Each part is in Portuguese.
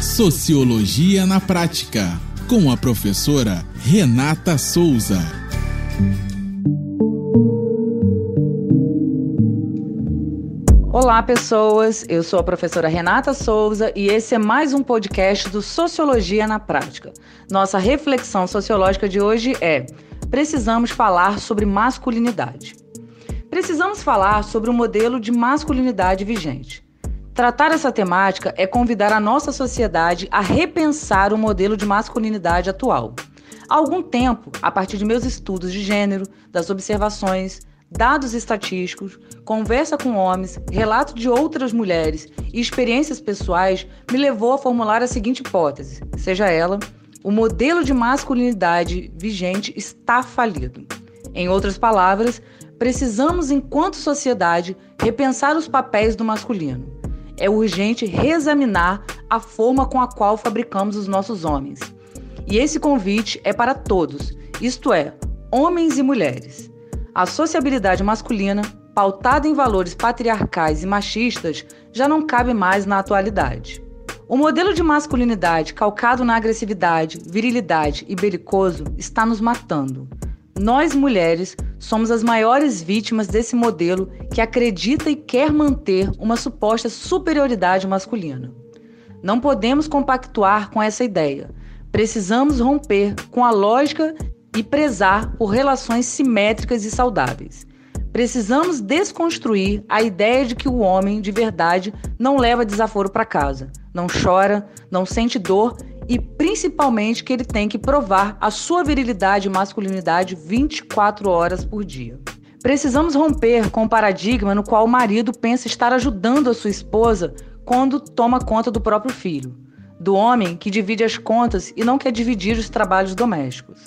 Sociologia na Prática, com a professora Renata Souza. Olá, pessoas. Eu sou a professora Renata Souza e esse é mais um podcast do Sociologia na Prática. Nossa reflexão sociológica de hoje é: precisamos falar sobre masculinidade. Precisamos falar sobre o modelo de masculinidade vigente. Tratar essa temática é convidar a nossa sociedade a repensar o modelo de masculinidade atual. Há algum tempo, a partir de meus estudos de gênero, das observações, dados estatísticos, conversa com homens, relato de outras mulheres e experiências pessoais, me levou a formular a seguinte hipótese: seja ela, o modelo de masculinidade vigente está falido. Em outras palavras, precisamos, enquanto sociedade, repensar os papéis do masculino é urgente reexaminar a forma com a qual fabricamos os nossos homens. E esse convite é para todos, isto é, homens e mulheres. A sociabilidade masculina, pautada em valores patriarcais e machistas, já não cabe mais na atualidade. O modelo de masculinidade calcado na agressividade, virilidade e belicoso está nos matando. Nós, mulheres, somos as maiores vítimas desse modelo que acredita e quer manter uma suposta superioridade masculina. Não podemos compactuar com essa ideia. Precisamos romper com a lógica e prezar por relações simétricas e saudáveis. Precisamos desconstruir a ideia de que o homem de verdade não leva desaforo para casa, não chora, não sente dor e principalmente que ele tem que provar a sua virilidade e masculinidade 24 horas por dia. Precisamos romper com o paradigma no qual o marido pensa estar ajudando a sua esposa quando toma conta do próprio filho, do homem que divide as contas e não quer dividir os trabalhos domésticos,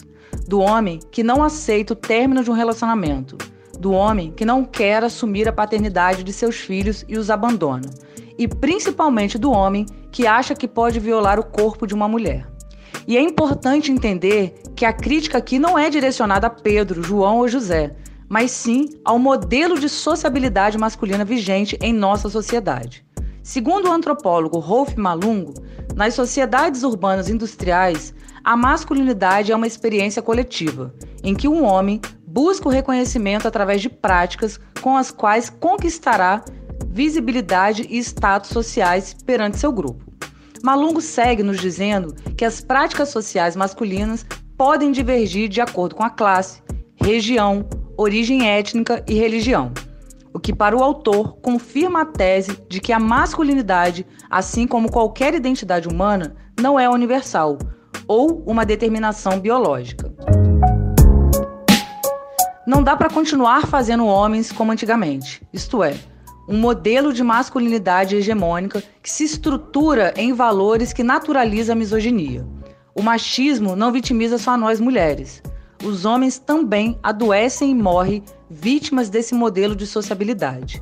do homem que não aceita o término de um relacionamento, do homem que não quer assumir a paternidade de seus filhos e os abandona e principalmente do homem que acha que pode violar o corpo de uma mulher. E é importante entender que a crítica aqui não é direcionada a Pedro, João ou José, mas sim ao modelo de sociabilidade masculina vigente em nossa sociedade. Segundo o antropólogo Rolf Malungo, nas sociedades urbanas industriais, a masculinidade é uma experiência coletiva, em que um homem busca o reconhecimento através de práticas com as quais conquistará visibilidade e status sociais perante seu grupo. Malungo segue nos dizendo que as práticas sociais masculinas podem divergir de acordo com a classe, região, origem étnica e religião, o que para o autor confirma a tese de que a masculinidade, assim como qualquer identidade humana, não é universal ou uma determinação biológica. Não dá para continuar fazendo homens como antigamente, isto é, um modelo de masculinidade hegemônica que se estrutura em valores que naturaliza a misoginia. O machismo não vitimiza só nós mulheres. Os homens também adoecem e morrem vítimas desse modelo de sociabilidade.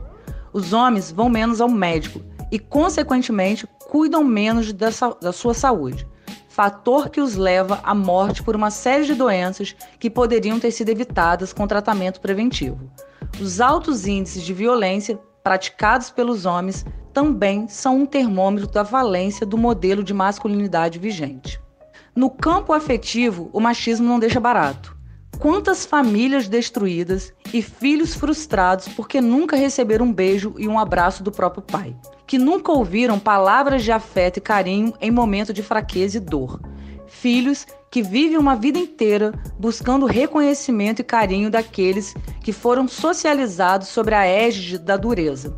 Os homens vão menos ao médico e, consequentemente, cuidam menos da, da sua saúde, fator que os leva à morte por uma série de doenças que poderiam ter sido evitadas com tratamento preventivo. Os altos índices de violência praticados pelos homens também são um termômetro da valência do modelo de masculinidade vigente. No campo afetivo, o machismo não deixa barato. Quantas famílias destruídas e filhos frustrados porque nunca receberam um beijo e um abraço do próprio pai, que nunca ouviram palavras de afeto e carinho em momento de fraqueza e dor. Filhos que vivem uma vida inteira buscando reconhecimento e carinho daqueles que foram socializados sobre a égide da dureza,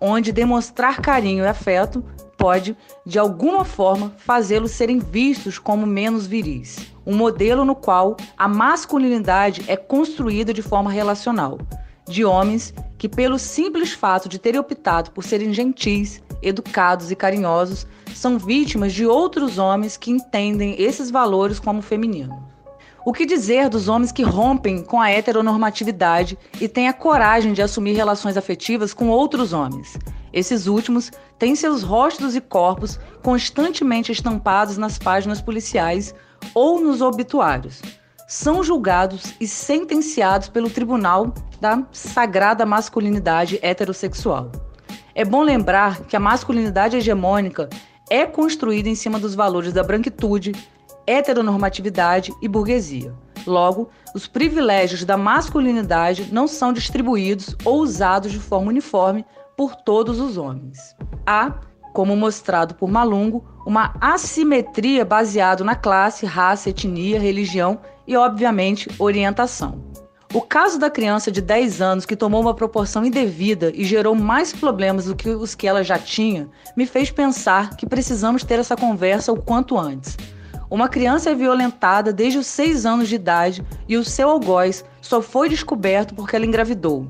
onde demonstrar carinho e afeto pode, de alguma forma, fazê-los serem vistos como menos viris. Um modelo no qual a masculinidade é construída de forma relacional, de homens que, pelo simples fato de terem optado por serem gentis, educados e carinhosos, são vítimas de outros homens que entendem esses valores como feminino. O que dizer dos homens que rompem com a heteronormatividade e têm a coragem de assumir relações afetivas com outros homens? Esses últimos têm seus rostos e corpos constantemente estampados nas páginas policiais ou nos obituários. São julgados e sentenciados pelo Tribunal da Sagrada Masculinidade Heterossexual. É bom lembrar que a masculinidade hegemônica é construída em cima dos valores da branquitude, heteronormatividade e burguesia. Logo, os privilégios da masculinidade não são distribuídos ou usados de forma uniforme por todos os homens. Há, como mostrado por Malungo, uma assimetria baseada na classe, raça, etnia, religião e, obviamente, orientação. O caso da criança de 10 anos que tomou uma proporção indevida e gerou mais problemas do que os que ela já tinha me fez pensar que precisamos ter essa conversa o quanto antes. Uma criança é violentada desde os 6 anos de idade e o seu algoz só foi descoberto porque ela engravidou.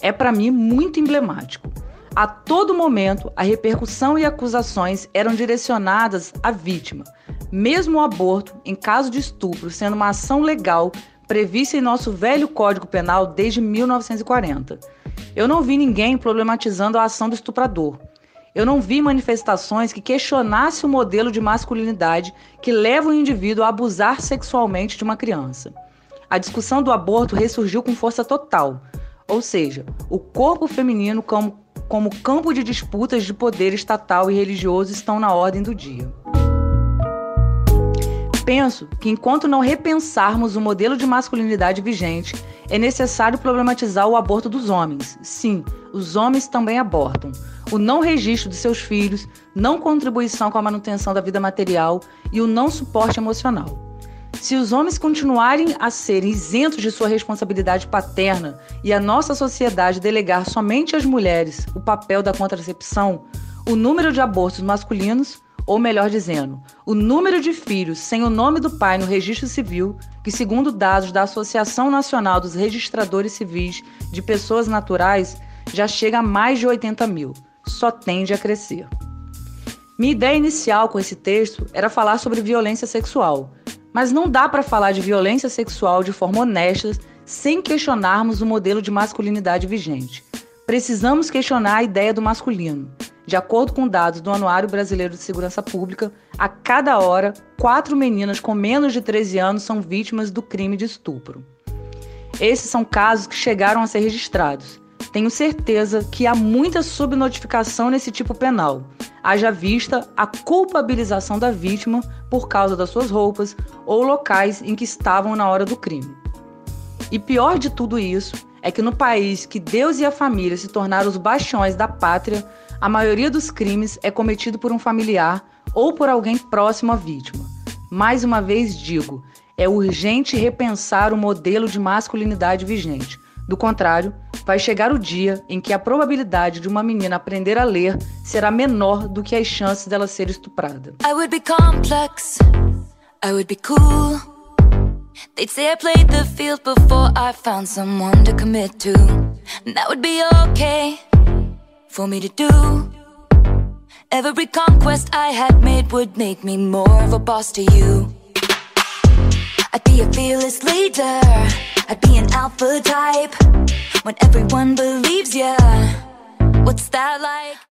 É para mim muito emblemático. A todo momento, a repercussão e acusações eram direcionadas à vítima. Mesmo o aborto, em caso de estupro, sendo uma ação legal prevista em nosso velho Código Penal desde 1940. Eu não vi ninguém problematizando a ação do estuprador. Eu não vi manifestações que questionassem o modelo de masculinidade que leva o indivíduo a abusar sexualmente de uma criança. A discussão do aborto ressurgiu com força total, ou seja, o corpo feminino como, como campo de disputas de poder estatal e religioso estão na ordem do dia. Penso que enquanto não repensarmos o modelo de masculinidade vigente, é necessário problematizar o aborto dos homens. Sim, os homens também abortam. O não registro de seus filhos, não contribuição com a manutenção da vida material e o não suporte emocional. Se os homens continuarem a serem isentos de sua responsabilidade paterna e a nossa sociedade delegar somente às mulheres o papel da contracepção, o número de abortos masculinos ou melhor dizendo, o número de filhos sem o nome do pai no registro civil, que, segundo dados da Associação Nacional dos Registradores Civis de Pessoas Naturais, já chega a mais de 80 mil, só tende a crescer. Minha ideia inicial com esse texto era falar sobre violência sexual, mas não dá para falar de violência sexual de forma honesta sem questionarmos o modelo de masculinidade vigente. Precisamos questionar a ideia do masculino, de acordo com dados do Anuário Brasileiro de Segurança Pública, a cada hora, quatro meninas com menos de 13 anos são vítimas do crime de estupro. Esses são casos que chegaram a ser registrados. Tenho certeza que há muita subnotificação nesse tipo penal, haja vista a culpabilização da vítima por causa das suas roupas ou locais em que estavam na hora do crime. E pior de tudo isso é que no país que Deus e a família se tornaram os bastiões da pátria, a maioria dos crimes é cometido por um familiar ou por alguém próximo à vítima. Mais uma vez digo, é urgente repensar o modelo de masculinidade vigente. Do contrário, vai chegar o dia em que a probabilidade de uma menina aprender a ler será menor do que as chances dela ser estuprada. I would be complex. I would be cool. They'd say I played the field before I found someone to commit to. And that would be okay. for me to do. Every conquest I had made would make me more of a boss to you. I'd be a fearless leader, I'd be an alpha type. When everyone believes ya, what's that like?